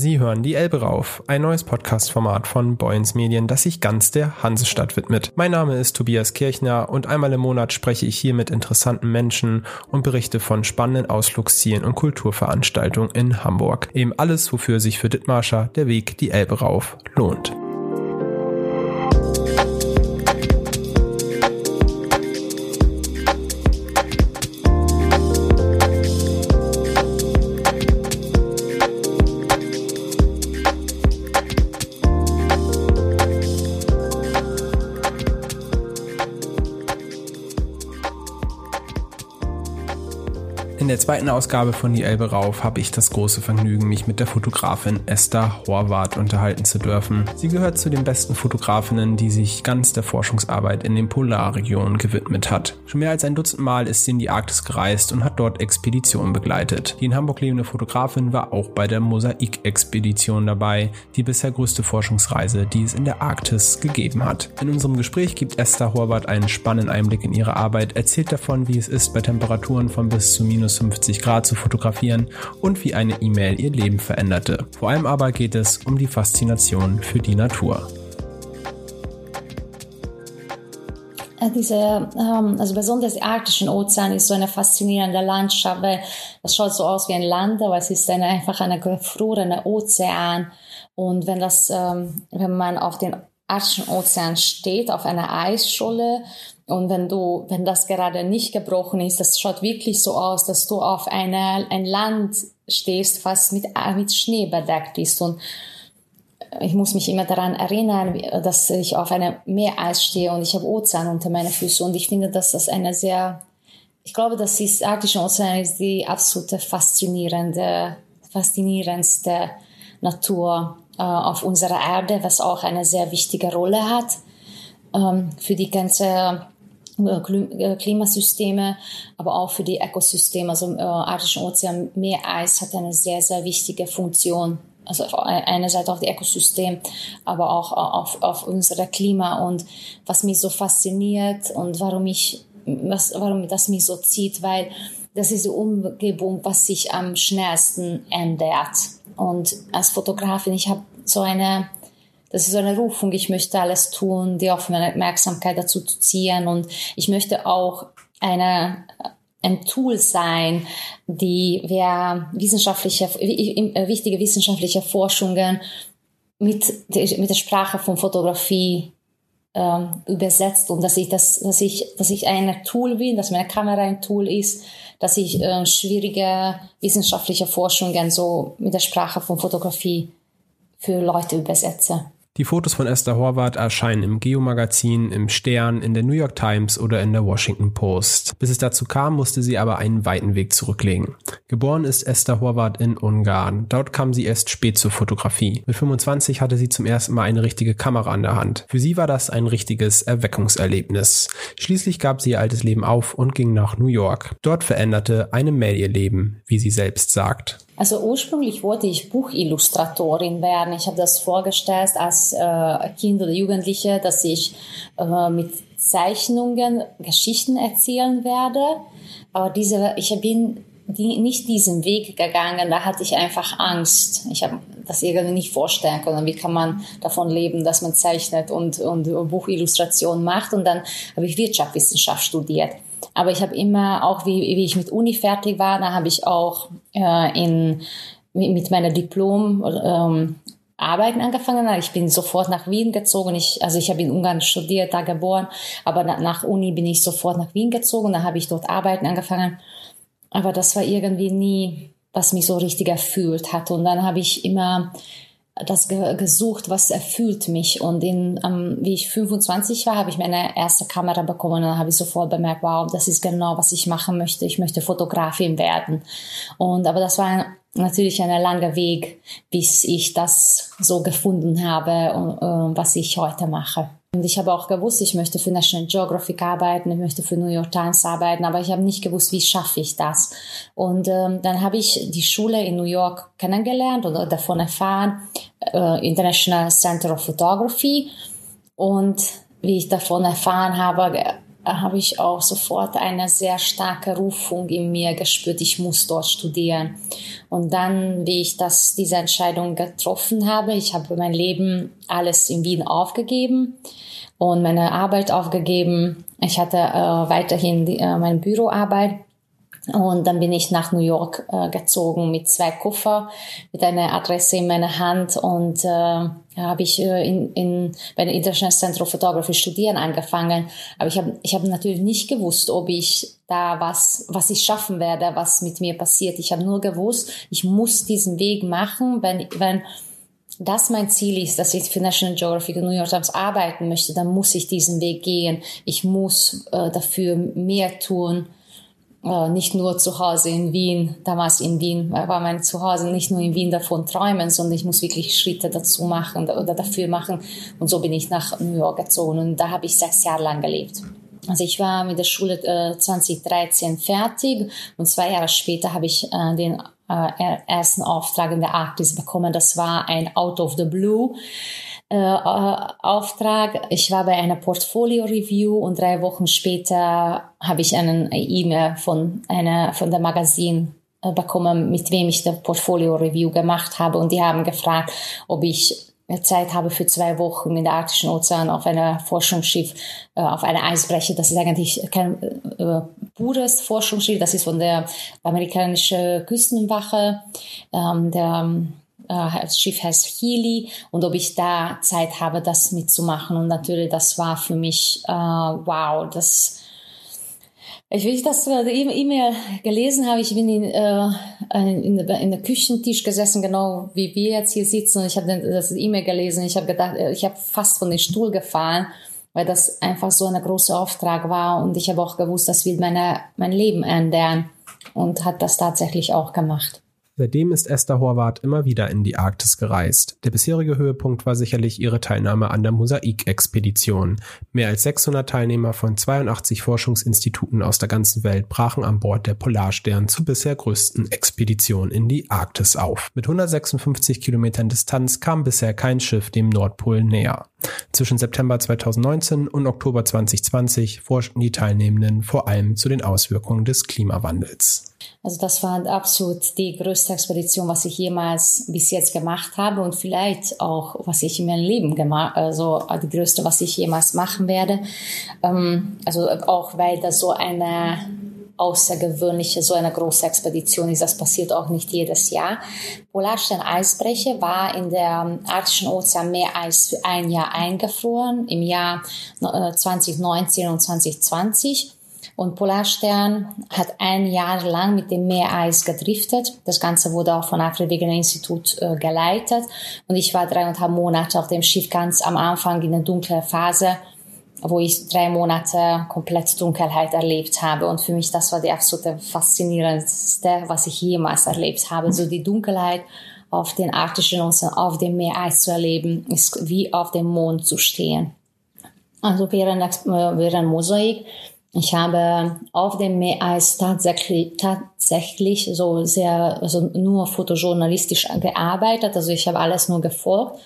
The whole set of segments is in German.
Sie hören die Elbe rauf, ein neues Podcast-Format von Boyens Medien, das sich ganz der Hansestadt widmet. Mein Name ist Tobias Kirchner und einmal im Monat spreche ich hier mit interessanten Menschen und berichte von spannenden Ausflugszielen und Kulturveranstaltungen in Hamburg. Eben alles, wofür sich für Dittmarscher der Weg die Elbe rauf lohnt. In der zweiten Ausgabe von Die Elbe rauf habe ich das große Vergnügen, mich mit der Fotografin Esther Horvath unterhalten zu dürfen. Sie gehört zu den besten Fotografinnen, die sich ganz der Forschungsarbeit in den Polarregionen gewidmet hat. Schon mehr als ein Dutzend Mal ist sie in die Arktis gereist und hat dort Expeditionen begleitet. Die in Hamburg lebende Fotografin war auch bei der Mosaik-Expedition dabei, die bisher größte Forschungsreise, die es in der Arktis gegeben hat. In unserem Gespräch gibt Esther Horvath einen spannenden Einblick in ihre Arbeit, erzählt davon, wie es ist, bei Temperaturen von bis zu minus 50 Grad zu fotografieren und wie eine E-Mail ihr Leben veränderte. Vor allem aber geht es um die Faszination für die Natur. Äh, diese, ähm, also besonders der arktischen Ozean ist so eine faszinierende Landschaft, weil das schaut so aus wie ein Land, aber es ist eine, einfach eine gefrorene Ozean. Und wenn das, ähm, wenn man auf den arktischen Ozean steht, auf einer Eisscholle, und wenn du, wenn das gerade nicht gebrochen ist, das schaut wirklich so aus, dass du auf einer, ein Land stehst, was mit, mit Schnee bedeckt ist. Und ich muss mich immer daran erinnern, dass ich auf einem Meereis stehe und ich habe Ozean unter meinen Füßen. Und ich finde, dass das eine sehr, ich glaube, das arktische Ozean ist die absolute faszinierende, faszinierendste Natur äh, auf unserer Erde, was auch eine sehr wichtige Rolle hat ähm, für die ganze äh, Klimasysteme, aber auch für die Ökosysteme. Also äh, Arktischen Ozean, Meereis hat eine sehr, sehr wichtige Funktion. Also einerseits auf die Ökosystem, aber auch auf, auf unser Klima und was mich so fasziniert und warum ich, was, warum das mich so zieht, weil das ist die Umgebung, was sich am schnellsten ändert. Und als Fotografin, ich habe so eine das ist so eine Rufung, ich möchte alles tun, die Aufmerksamkeit dazu zu ziehen. Und ich möchte auch eine, ein Tool sein, die wir wissenschaftliche, äh, wichtige wissenschaftliche Forschungen mit, mit der Sprache von Fotografie äh, übersetzt. Und dass ich das, dass ich, dass ich ein Tool bin, dass meine Kamera ein Tool ist, dass ich äh, schwierige wissenschaftliche Forschungen so mit der Sprache von Fotografie für Leute übersetze. Die Fotos von Esther Horvath erscheinen im Geo-Magazin, im Stern, in der New York Times oder in der Washington Post. Bis es dazu kam, musste sie aber einen weiten Weg zurücklegen. Geboren ist Esther Horvath in Ungarn. Dort kam sie erst spät zur Fotografie. Mit 25 hatte sie zum ersten Mal eine richtige Kamera an der Hand. Für sie war das ein richtiges Erweckungserlebnis. Schließlich gab sie ihr altes Leben auf und ging nach New York. Dort veränderte eine Mail ihr Leben, wie sie selbst sagt. Also ursprünglich wollte ich Buchillustratorin werden. Ich habe das vorgestellt als äh, Kind oder Jugendliche, dass ich äh, mit Zeichnungen Geschichten erzählen werde. Aber diese, ich bin die, nicht diesen Weg gegangen. Da hatte ich einfach Angst. Ich habe das irgendwie nicht vorstellen können. Wie kann man davon leben, dass man zeichnet und, und Buchillustration macht? Und dann habe ich Wirtschaftswissenschaft studiert. Aber ich habe immer, auch wie, wie ich mit Uni fertig war, da habe ich auch äh, in, mit meiner Diplom ähm, Arbeiten angefangen. Ich bin sofort nach Wien gezogen. Ich, also ich habe in Ungarn studiert, da geboren, aber nach Uni bin ich sofort nach Wien gezogen. Da habe ich dort Arbeiten angefangen. Aber das war irgendwie nie, was mich so richtig erfüllt hat. Und dann habe ich immer das ge gesucht, was erfüllt mich. Und in, ähm, wie ich 25 war, habe ich meine erste Kamera bekommen und habe ich sofort bemerkt, wow, das ist genau, was ich machen möchte. Ich möchte Fotografin werden. Und aber das war natürlich ein langer Weg, bis ich das so gefunden habe, äh, was ich heute mache. Und ich habe auch gewusst, ich möchte für National Geographic arbeiten, ich möchte für New York Times arbeiten, aber ich habe nicht gewusst, wie schaffe ich das. Und ähm, dann habe ich die Schule in New York kennengelernt oder davon erfahren, äh, International Center of Photography. Und wie ich davon erfahren habe, habe ich auch sofort eine sehr starke Rufung in mir gespürt, ich muss dort studieren. Und dann, wie ich das, diese Entscheidung getroffen habe, ich habe mein Leben alles in Wien aufgegeben und meine Arbeit aufgegeben. Ich hatte äh, weiterhin die, äh, meine Büroarbeit und dann bin ich nach New York äh, gezogen mit zwei Koffer, mit einer Adresse in meiner Hand und äh, habe ich äh, in, in, bei der International Center of Photography studieren angefangen. Aber ich habe ich hab natürlich nicht gewusst, ob ich da was, was ich schaffen werde, was mit mir passiert. Ich habe nur gewusst, ich muss diesen Weg machen, wenn, wenn das mein Ziel ist, dass ich für National Geographic und New York Times arbeiten möchte, dann muss ich diesen Weg gehen. Ich muss äh, dafür mehr tun nicht nur zu Hause in Wien, damals in Wien war mein Zuhause, nicht nur in Wien davon träumen, sondern ich muss wirklich Schritte dazu machen oder dafür machen. Und so bin ich nach New York gezogen und da habe ich sechs Jahre lang gelebt. Also ich war mit der Schule äh, 2013 fertig und zwei Jahre später habe ich äh, den äh, ersten Auftrag in der Arktis bekommen. Das war ein Out of the Blue äh, Auftrag. Ich war bei einer Portfolio-Review und drei Wochen später habe ich einen E-Mail von einer von der Magazin äh, bekommen, mit wem ich der Portfolio-Review gemacht habe und die haben gefragt, ob ich Zeit habe für zwei Wochen in der Arktischen Ozean auf einer Forschungsschiff, äh, auf einer Eisbrecher. Das ist eigentlich kein äh, pures Forschungsschiff, das ist von der amerikanischen Küstenwache. Ähm, der äh, das Schiff heißt Healy und ob ich da Zeit habe, das mitzumachen. Und natürlich, das war für mich, äh, wow, das, ich will das äh, E-Mail gelesen habe, ich bin in, äh, in, in der Küchentisch gesessen, genau wie wir jetzt hier sitzen. Und ich habe das E-Mail gelesen. Ich habe gedacht, äh, ich habe fast von den Stuhl gefallen, weil das einfach so ein großer Auftrag war. Und ich habe auch gewusst, das wird meine, mein Leben ändern. Und hat das tatsächlich auch gemacht. Seitdem ist Esther Horvath immer wieder in die Arktis gereist. Der bisherige Höhepunkt war sicherlich ihre Teilnahme an der Mosaik-Expedition. Mehr als 600 Teilnehmer von 82 Forschungsinstituten aus der ganzen Welt brachen an Bord der Polarstern zur bisher größten Expedition in die Arktis auf. Mit 156 Kilometern Distanz kam bisher kein Schiff dem Nordpol näher. Zwischen September 2019 und Oktober 2020 forschten die Teilnehmenden vor allem zu den Auswirkungen des Klimawandels. Also das war absolut die größte Expedition, was ich jemals bis jetzt gemacht habe und vielleicht auch, was ich in meinem Leben gemacht, also die größte, was ich jemals machen werde. Ähm, also auch weil das so eine außergewöhnliche, so eine große Expedition ist. Das passiert auch nicht jedes Jahr. Polarstern-Eisbrecher war in der Arktischen Ozean Meereis für ein Jahr eingefroren, im Jahr 2019 äh, und 2020. Und Polarstern hat ein Jahr lang mit dem Meereis gedriftet. Das Ganze wurde auch von Alfred Wegener Institut äh, geleitet. Und ich war dreieinhalb Monate auf dem Schiff ganz am Anfang in der dunklen Phase, wo ich drei Monate komplett Dunkelheit erlebt habe. Und für mich, das war die absolute faszinierendste, was ich jemals erlebt habe. So die Dunkelheit auf den arktischen Ozean, auf dem Meereis zu erleben, ist wie auf dem Mond zu stehen. Also während, äh, während Mosaik ich habe auf dem Meereis tatsächlich, tatsächlich so sehr, also nur fotojournalistisch gearbeitet. Also ich habe alles nur gefolgt.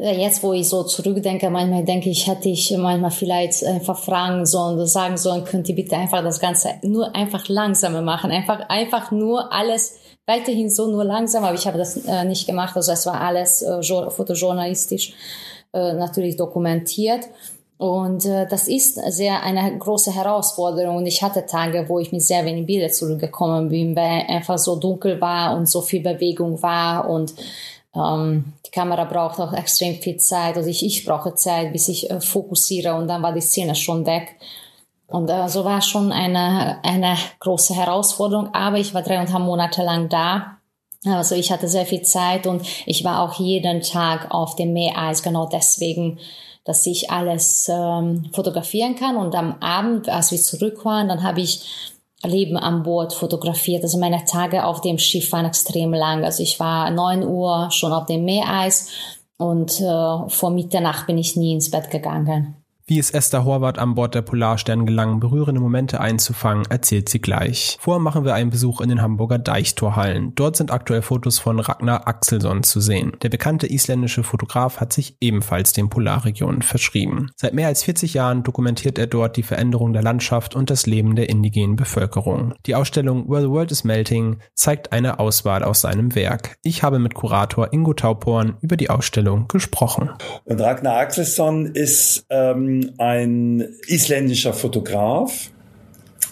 Jetzt, wo ich so zurückdenke, manchmal denke ich, hätte ich manchmal vielleicht einfach fragen sollen oder sagen sollen, könnt ihr bitte einfach das Ganze nur einfach langsamer machen. Einfach, einfach nur alles weiterhin so nur langsam. Aber ich habe das äh, nicht gemacht. Also es war alles äh, fotojournalistisch äh, natürlich dokumentiert. Und äh, das ist sehr eine große Herausforderung. Und ich hatte Tage, wo ich mit sehr wenig Bilder zurückgekommen bin, weil einfach so dunkel war und so viel Bewegung war und ähm, die Kamera braucht auch extrem viel Zeit. Also ich, ich brauche Zeit, bis ich äh, fokussiere und dann war die Szene schon weg. Und äh, so war schon eine, eine große Herausforderung. Aber ich war dreieinhalb Monate lang da. Also ich hatte sehr viel Zeit und ich war auch jeden Tag auf dem Meereis, genau deswegen dass ich alles ähm, fotografieren kann. Und am Abend, als wir zurück waren, dann habe ich Leben an Bord fotografiert. Also meine Tage auf dem Schiff waren extrem lang. Also ich war neun Uhr schon auf dem Meereis und äh, vor Mitternacht bin ich nie ins Bett gegangen. Wie es Esther Horvath an Bord der Polarstern gelang, berührende Momente einzufangen, erzählt sie gleich. Vorher machen wir einen Besuch in den Hamburger Deichtorhallen. Dort sind aktuell Fotos von Ragnar Axelsson zu sehen. Der bekannte isländische Fotograf hat sich ebenfalls den Polarregionen verschrieben. Seit mehr als 40 Jahren dokumentiert er dort die Veränderung der Landschaft und das Leben der indigenen Bevölkerung. Die Ausstellung Where the World is Melting zeigt eine Auswahl aus seinem Werk. Ich habe mit Kurator Ingo Tauporn über die Ausstellung gesprochen. Und Ragnar Axelsson ist ähm ein isländischer Fotograf.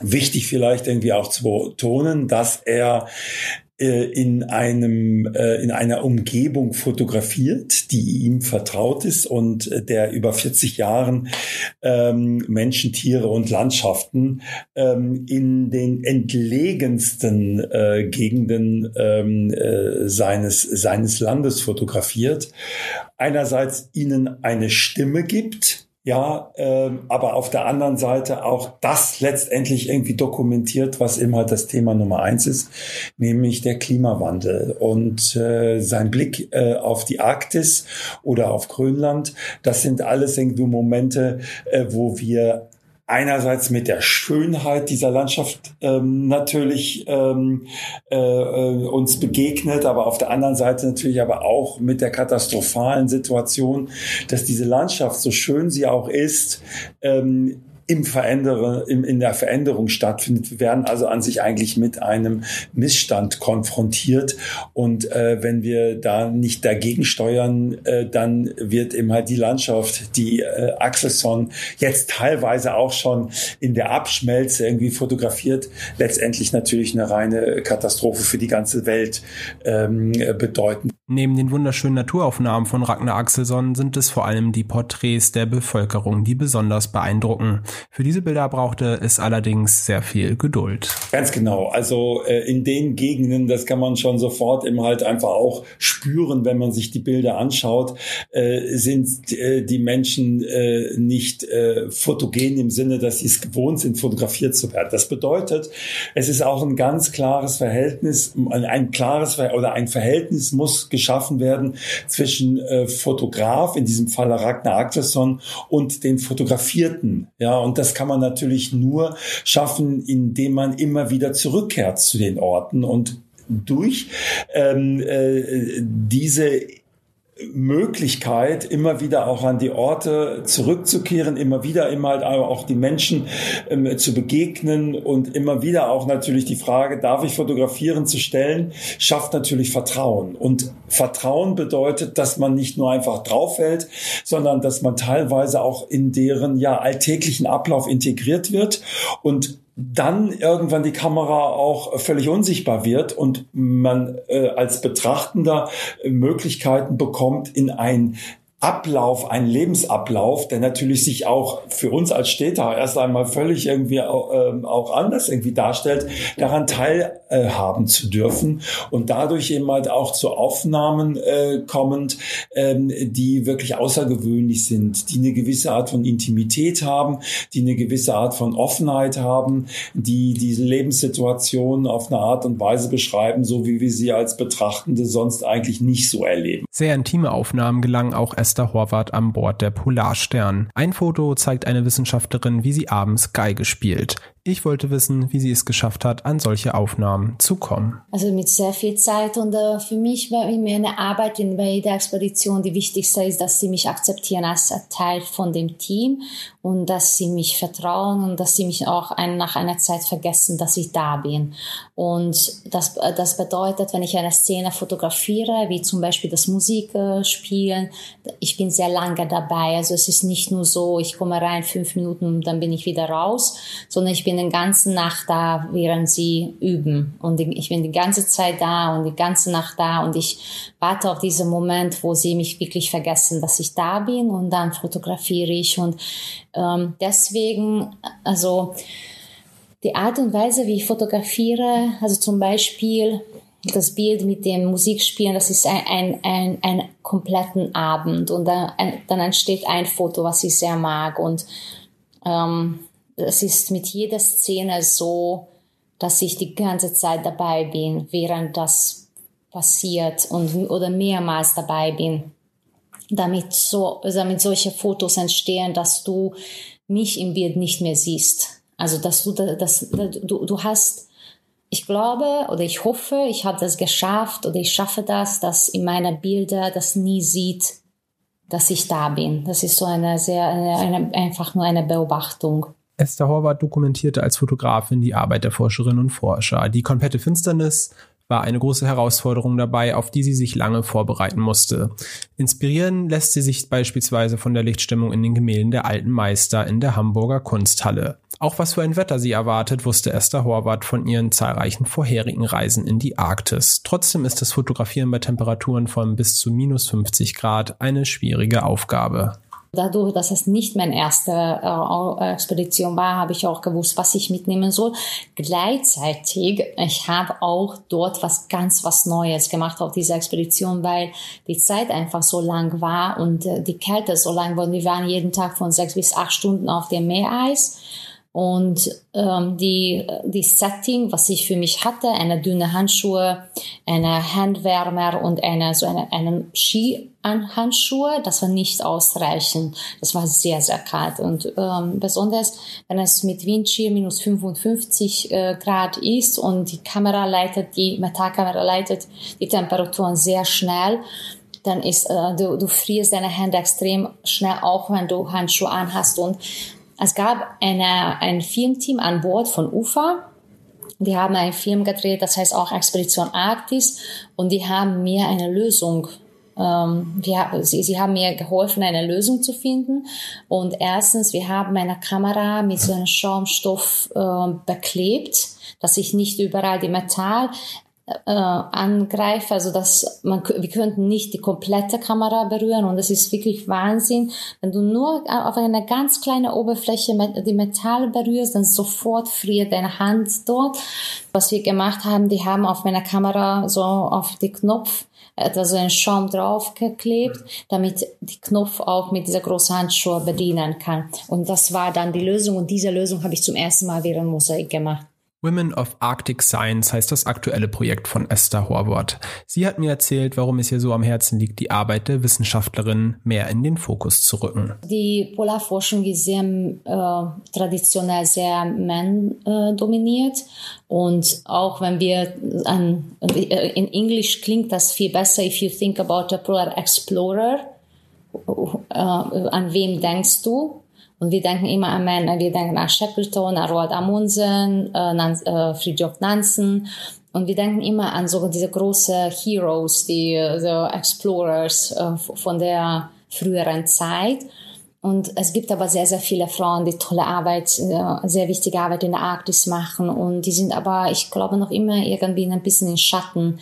Wichtig vielleicht irgendwie auch zu betonen, dass er äh, in einem äh, in einer Umgebung fotografiert, die ihm vertraut ist und äh, der über 40 Jahren ähm, Menschen, Tiere und Landschaften ähm, in den entlegensten Gegenden ähm, seines seines Landes fotografiert. Einerseits ihnen eine Stimme gibt, ja, ähm, aber auf der anderen Seite auch das letztendlich irgendwie dokumentiert, was eben halt das Thema Nummer eins ist, nämlich der Klimawandel und äh, sein Blick äh, auf die Arktis oder auf Grönland. Das sind alles irgendwie Momente, äh, wo wir einerseits mit der Schönheit dieser Landschaft ähm, natürlich ähm, äh, äh, uns begegnet, aber auf der anderen Seite natürlich aber auch mit der katastrophalen Situation, dass diese Landschaft, so schön sie auch ist, ähm, im Verändere, im, in der Veränderung stattfindet. Wir werden also an sich eigentlich mit einem Missstand konfrontiert. Und äh, wenn wir da nicht dagegen steuern, äh, dann wird eben halt die Landschaft, die äh, Axelson jetzt teilweise auch schon in der Abschmelze irgendwie fotografiert, letztendlich natürlich eine reine Katastrophe für die ganze Welt ähm, bedeuten. Neben den wunderschönen Naturaufnahmen von Ragnar Axelsson sind es vor allem die Porträts der Bevölkerung, die besonders beeindrucken. Für diese Bilder brauchte es allerdings sehr viel Geduld. Ganz genau. Also äh, in den Gegenden, das kann man schon sofort eben halt einfach auch spüren, wenn man sich die Bilder anschaut, äh, sind äh, die Menschen äh, nicht äh, fotogen im Sinne, dass sie es gewohnt sind, fotografiert zu werden. Das bedeutet, es ist auch ein ganz klares Verhältnis, ein, ein klares oder ein Verhältnis muss geschaffen werden zwischen äh, Fotograf, in diesem Fall Ragnar Axelsson, und den Fotografierten. Ja, und das kann man natürlich nur schaffen, indem man immer wieder zurückkehrt zu den Orten und durch ähm, äh, diese Möglichkeit, immer wieder auch an die Orte zurückzukehren, immer wieder immer halt auch die Menschen ähm, zu begegnen und immer wieder auch natürlich die Frage, darf ich fotografieren, zu stellen, schafft natürlich Vertrauen. Und Vertrauen bedeutet, dass man nicht nur einfach draufhält, sondern dass man teilweise auch in deren ja alltäglichen Ablauf integriert wird und dann irgendwann die Kamera auch völlig unsichtbar wird und man äh, als Betrachtender Möglichkeiten bekommt, in ein Ablauf, ein Lebensablauf, der natürlich sich auch für uns als Städter erst einmal völlig irgendwie auch, ähm, auch anders irgendwie darstellt, daran teilhaben zu dürfen und dadurch eben halt auch zu Aufnahmen äh, kommend, ähm, die wirklich außergewöhnlich sind, die eine gewisse Art von Intimität haben, die eine gewisse Art von Offenheit haben, die diese Lebenssituation auf eine Art und Weise beschreiben, so wie wir sie als Betrachtende sonst eigentlich nicht so erleben. Sehr intime Aufnahmen gelangen auch erst Esther Horvath an Bord der Polarstern. Ein Foto zeigt eine Wissenschaftlerin, wie sie abends Geige spielt. Ich wollte wissen, wie sie es geschafft hat, an solche Aufnahmen zu kommen. Also mit sehr viel Zeit und äh, für mich war immer eine Arbeit in jeder Expedition die wichtigste ist, dass sie mich akzeptieren als Teil von dem Team und dass sie mich vertrauen und dass sie mich auch ein, nach einer Zeit vergessen, dass ich da bin. Und das, äh, das bedeutet, wenn ich eine Szene fotografiere, wie zum Beispiel das Musikspielen, ich bin sehr lange dabei. Also es ist nicht nur so, ich komme rein fünf Minuten und dann bin ich wieder raus, sondern ich bin bin den ganzen Nacht da, während sie üben. Und ich bin die ganze Zeit da und die ganze Nacht da und ich warte auf diesen Moment, wo sie mich wirklich vergessen, dass ich da bin und dann fotografiere ich. Und ähm, deswegen, also die Art und Weise, wie ich fotografiere, also zum Beispiel das Bild mit dem Musikspielen, das ist ein, ein, ein, ein kompletten Abend und dann, dann entsteht ein Foto, was ich sehr mag und ähm, es ist mit jeder Szene so, dass ich die ganze Zeit dabei bin, während das passiert und oder mehrmals dabei bin. damit so, damit solche Fotos entstehen, dass du mich im Bild nicht mehr siehst. Also, dass du, dass, du, du hast, ich glaube oder ich hoffe, ich habe das geschafft oder ich schaffe das, dass in meinen Bilder das nie sieht, dass ich da bin. Das ist so eine sehr, eine, eine, einfach nur eine Beobachtung. Esther Horvath dokumentierte als Fotografin die Arbeit der Forscherinnen und Forscher. Die komplette Finsternis war eine große Herausforderung dabei, auf die sie sich lange vorbereiten musste. Inspirieren lässt sie sich beispielsweise von der Lichtstimmung in den Gemälden der alten Meister in der Hamburger Kunsthalle. Auch was für ein Wetter sie erwartet, wusste Esther Horvath von ihren zahlreichen vorherigen Reisen in die Arktis. Trotzdem ist das Fotografieren bei Temperaturen von bis zu minus 50 Grad eine schwierige Aufgabe. Dadurch, dass es nicht meine erste äh, Expedition war, habe ich auch gewusst, was ich mitnehmen soll. Gleichzeitig, ich habe auch dort was ganz was Neues gemacht auf dieser Expedition, weil die Zeit einfach so lang war und äh, die Kälte so lang war. Wir waren jeden Tag von sechs bis acht Stunden auf dem Meereis und ähm, die, die Setting, was ich für mich hatte, eine dünne Handschuhe, eine Handwärmer und eine, so eine, einen Ski-Handschuhe, das war nicht ausreichend. Das war sehr, sehr kalt. Und ähm, besonders, wenn es mit Windchill minus 55 äh, Grad ist und die Kamera leitet, die Metallkamera leitet die Temperaturen sehr schnell, dann ist, äh, du, du frierst deine Hände extrem schnell, auch wenn du Handschuhe anhast. Und es gab eine, ein Filmteam an Bord von UFA. Die haben einen Film gedreht, das heißt auch Expedition Arktis. Und die haben mir eine Lösung ähm, wir, sie, sie haben mir geholfen, eine Lösung zu finden. Und erstens, wir haben meine Kamera mit so einem Schaumstoff äh, beklebt, dass ich nicht überall die Metall äh, angreife, also dass man, wir könnten nicht die komplette Kamera berühren und es ist wirklich Wahnsinn, wenn du nur auf eine ganz kleine Oberfläche die Metall berührst, dann sofort friert deine Hand dort. Was wir gemacht haben, die haben auf meiner Kamera so auf die Knopf etwas so einen Schaum draufgeklebt, damit die Knopf auch mit dieser großen Handschuhe bedienen kann. Und das war dann die Lösung und diese Lösung habe ich zum ersten Mal während Mosaik gemacht. Women of Arctic Science heißt das aktuelle Projekt von Esther Horvath. Sie hat mir erzählt, warum es ihr so am Herzen liegt, die Arbeit der Wissenschaftlerin mehr in den Fokus zu rücken. Die Polarforschung ist sehr äh, traditionell sehr man äh, dominiert und auch wenn wir an in Englisch klingt das viel besser if you think about a polar explorer äh, an wem denkst du und wir denken immer an Männer, wir denken an Shackleton, an Roald Amundsen, äh, äh, Fridtjof Nansen. Und wir denken immer an so diese großen Heroes, die so Explorers äh, von der früheren Zeit. Und es gibt aber sehr, sehr viele Frauen, die tolle Arbeit, äh, sehr wichtige Arbeit in der Arktis machen. Und die sind aber, ich glaube, noch immer irgendwie ein bisschen in Schatten.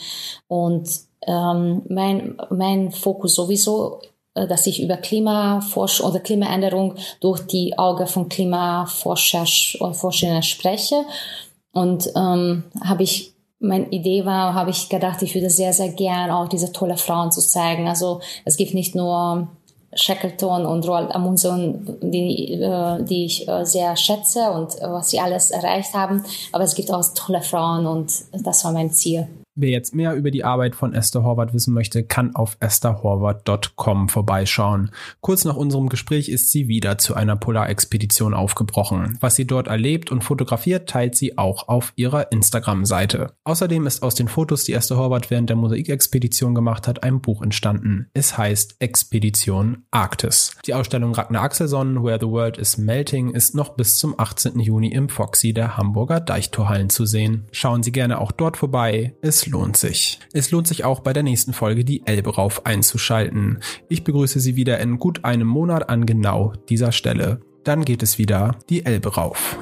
Und ähm, mein, mein Fokus sowieso dass ich über Klimaforschung oder Klimaänderung durch die Augen von Klimaforscher Forscherinnen spreche. Und ähm, habe ich meine Idee war, habe ich gedacht, ich würde sehr, sehr gern auch diese tolle Frauen zu zeigen. Also es gibt nicht nur Shackleton und Roald Amundsen, die, äh, die ich äh, sehr schätze und was sie alles erreicht haben, aber es gibt auch tolle Frauen und das war mein Ziel. Wer jetzt mehr über die Arbeit von Esther Horvath wissen möchte, kann auf estherhorvath.com vorbeischauen. Kurz nach unserem Gespräch ist sie wieder zu einer Polarexpedition aufgebrochen. Was sie dort erlebt und fotografiert, teilt sie auch auf ihrer Instagram-Seite. Außerdem ist aus den Fotos, die Esther Horvath während der Mosaikexpedition gemacht hat, ein Buch entstanden. Es heißt Expedition Arktis. Die Ausstellung Ragnar Axelsson, Where the World is Melting, ist noch bis zum 18. Juni im Foxy der Hamburger Deichtorhallen zu sehen. Schauen Sie gerne auch dort vorbei. Es lohnt sich. Es lohnt sich auch bei der nächsten Folge die Elbe rauf einzuschalten. Ich begrüße Sie wieder in gut einem Monat an genau dieser Stelle. Dann geht es wieder die Elbe rauf.